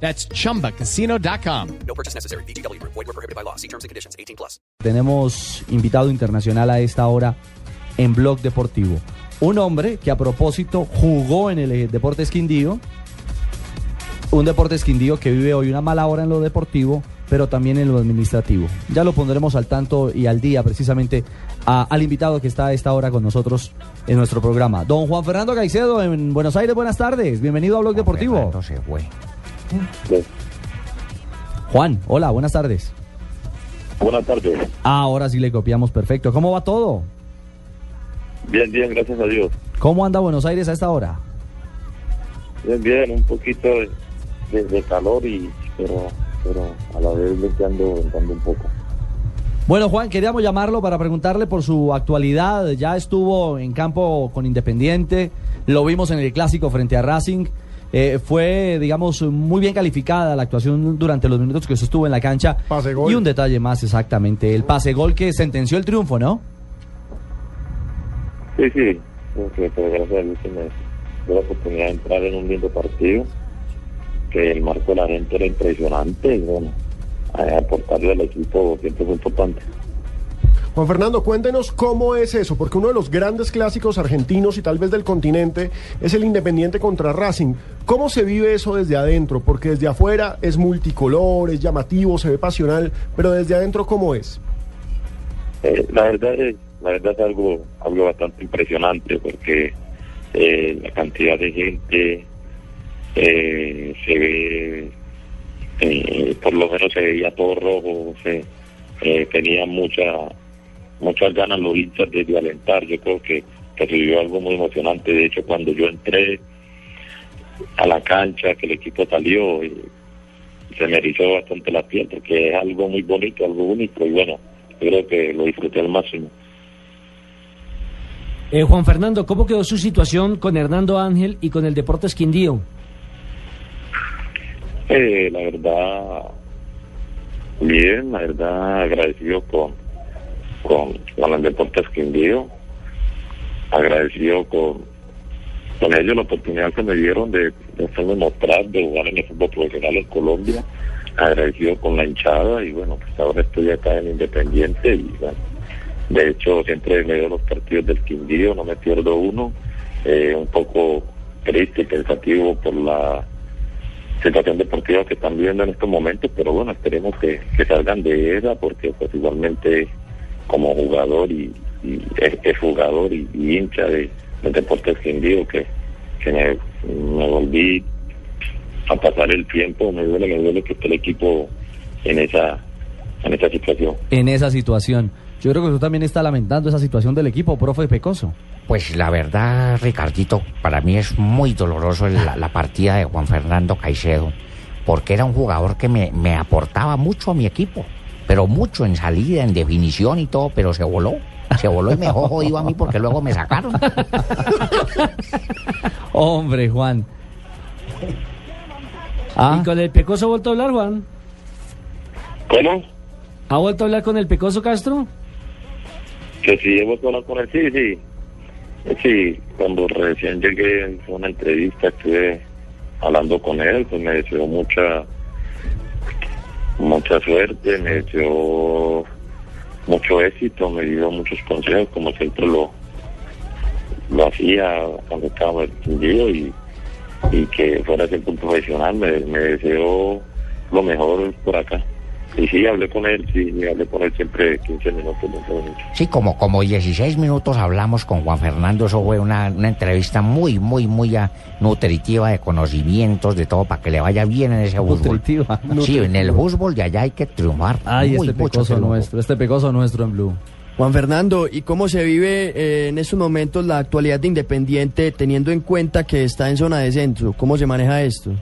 That's chumbacasino.com. No purchase necessary. BGW. Void were prohibited by law. See terms and conditions. 18 plus. Tenemos invitado internacional a esta hora en Blog Deportivo. Un hombre que a propósito jugó en el eh, Deportes Quindío. Un Deportes Quindío que vive hoy una mala hora en lo deportivo, pero también en lo administrativo. Ya lo pondremos al tanto y al día precisamente a- al invitado que está a esta hora con nosotros en nuestro programa. Don Juan Fernando Caicedo en Buenos Aires, buenas tardes. Bienvenido a Blog Deportivo. Fernando se fue. Juan, hola, buenas tardes. Buenas tardes. Ah, ahora sí le copiamos perfecto. ¿Cómo va todo? Bien, bien, gracias a Dios. ¿Cómo anda Buenos Aires a esta hora? Bien, bien, un poquito de, calor y pero pero a la vez ventando, ventando un poco. Bueno, Juan, queríamos llamarlo para preguntarle por su actualidad. Ya estuvo en campo con Independiente, lo vimos en el clásico frente a Racing. Eh, fue, digamos, muy bien calificada la actuación durante los minutos que usted estuvo en la cancha. Pase gol. Y un detalle más, exactamente, el pase gol que sentenció el triunfo, ¿no? Sí, sí, porque pues, gracias a Dios que me dio la oportunidad de entrar en un lindo partido, que el marco de la gente era impresionante y bueno, a- aportarle al equipo siempre fue importante. Juan Fernando, cuéntenos cómo es eso, porque uno de los grandes clásicos argentinos y tal vez del continente es el Independiente contra Racing. ¿Cómo se vive eso desde adentro? Porque desde afuera es multicolor, es llamativo, se ve pasional, pero desde adentro ¿cómo es? Eh, la verdad es la verdad es algo algo bastante impresionante porque eh, la cantidad de gente eh, se ve eh, por lo menos se veía todo rojo se tenía mucha muchas ganas los hinchas de, de alentar yo creo que, que se vivió algo muy emocionante de hecho cuando yo entré a la cancha que el equipo salió eh, se me erizó bastante la piel porque es algo muy bonito algo único y bueno yo creo que lo disfruté al máximo. Eh, Juan Fernando, ¿cómo quedó su situación con Hernando Ángel y con el Deportes Quindío? Eh, la verdad, bien, la verdad, agradecido con, con, con el Deportes Quindío, agradecido con, con ellos la oportunidad que me dieron de, de hacerme mostrar, de jugar en el fútbol profesional en Colombia, agradecido con la hinchada y bueno, pues ahora estoy acá en Independiente y bueno, de hecho siempre me veo los partidos del Quindío, no me pierdo uno, eh, un poco triste y pensativo por la situación deportiva que están viviendo en estos momentos, pero bueno, esperemos que, que salgan de ella porque pues igualmente como jugador y, y es, es jugador y, y hincha de, del Deportes Quindío que, que me, me volví a pasar el tiempo, me duele, me duele que esté el equipo en esa, en esa situación. En esa situación. Yo creo que usted también está lamentando esa situación del equipo, profe Pecoso. Pues la verdad, Ricardito, para mí es muy doloroso la, la partida de Juan Fernando Caicedo, porque era un jugador que me, me aportaba mucho a mi equipo, pero mucho en salida, en definición y todo, pero se voló. Se voló y me dejó jodido a mí porque luego me sacaron. Hombre, Juan. Ah, ¿Y con el Pecoso ha vuelto a hablar, Juan? ¿Cómo? ¿Ha vuelto a hablar con el Pecoso Castro? Que si he vuelto a hablar con él, sí, sí. Sí, cuando recién llegué, hice una entrevista, estuve hablando con él, pues me deseó mucha, mucha suerte, me deseó mucho éxito, me dio muchos consejos, como siempre lo, lo hacía cuando estaba entendido y, y que fuera siempre un profesional, me, me deseó lo mejor por acá. Y sí, hablé con él, sí, hablé con él siempre 15 minutos, 20 minutos. Sí, como, como 16 minutos hablamos con Juan Fernando, eso fue una, una entrevista muy, muy, muy ah, nutritiva de conocimientos, de todo, para que le vaya bien en ese fútbol. nutritiva. Sí, en el fútbol de allá hay que triunfar. Ay, Muy, este Pecoso nuestro, este Pecoso nuestro en Blue. Juan Fernando, ¿y cómo se vive eh, en estos momentos la actualidad de Independiente teniendo en cuenta que está en zona de centro? ¿Cómo se maneja esto?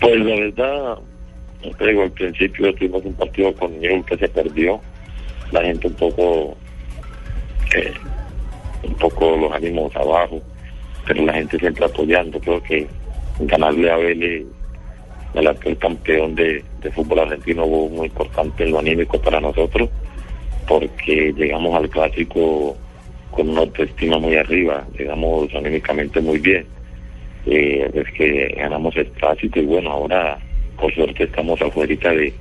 Pues la verdad, digo, al principio tuvimos un partido con Newell que se perdió. La gente un poco, eh, un poco los ánimos abajo, pero la gente siempre apoyando. Creo que ganarle a Vélez, el actual campeón de, de fútbol argentino, fue muy importante en lo anímico para nosotros, porque llegamos al clásico con una autoestima muy arriba, llegamos anímicamente muy bien. Eh, es que ganamos el clásico y bueno, ahora por suerte estamos afuera de,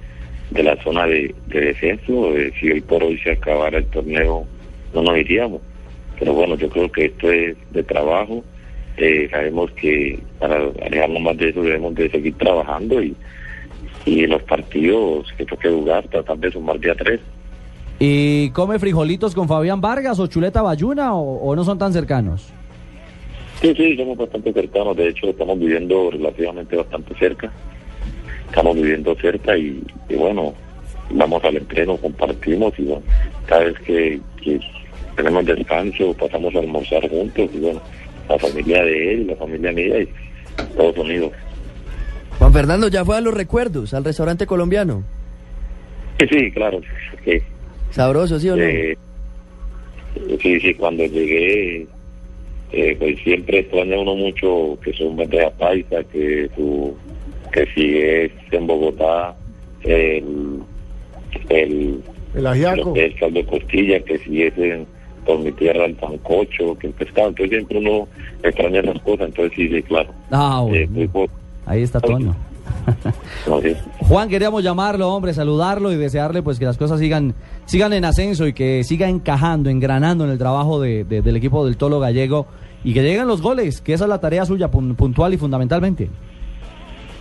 de la zona de, de descenso. Eh, si hoy por hoy se acabara el torneo, no nos iríamos. Pero bueno, yo creo que esto es de trabajo. Eh, sabemos que para alejarnos más de eso debemos de seguir trabajando y, y los partidos que toque jugar, tratar de sumar día tres. ¿Y come frijolitos con Fabián Vargas o Chuleta Bayuna o, o no son tan cercanos? Sí, sí, somos bastante cercanos. De hecho, estamos viviendo relativamente bastante cerca. Estamos viviendo cerca y, y bueno, vamos al entreno, compartimos y bueno, cada vez que, que tenemos descanso pasamos a almorzar juntos y bueno, la familia de él, la familia mía y todos unidos. Juan Fernando ya fue a los recuerdos, al restaurante colombiano. Sí, sí, claro. Sabroso, ¿sí o no? Eh, sí, sí, cuando llegué, eh, pues siempre extraña uno mucho que son bandeja paisa, que su, que si es en Bogotá, el, el, El ajiaco. es caldo de costilla, que si es en, por mi tierra el sancocho, que el pescado, entonces siempre uno extraña esas cosas, entonces sí, sí, claro. Ah, Eh, bueno. muy poco, Ahí está Toño. Juan, queríamos llamarlo, hombre, saludarlo y desearle pues que las cosas sigan, sigan en ascenso y que siga encajando, engranando en el trabajo de- de- del equipo del Tolo Gallego y que lleguen los goles, que esa es la tarea suya pun- puntual y fundamentalmente.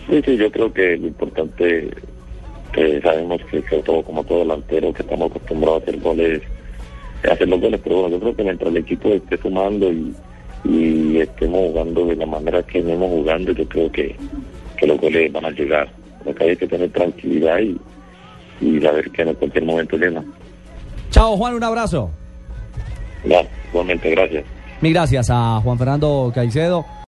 Sí, sí, yo creo que lo importante, que sabemos que, que todo, como todo delantero, que estamos acostumbrados a hacer goles, a hacer los goles, pero bueno, yo creo que mientras el equipo esté sumando y, y estemos jugando de la manera que venimos jugando, yo creo que, que los goles van a llegar. Lo que hay que tener tranquilidad y, y saber que en cualquier momento llegan. Chao, Juan, un abrazo. Ya, igualmente, gracias. Mil gracias a Juan Fernando Caicedo.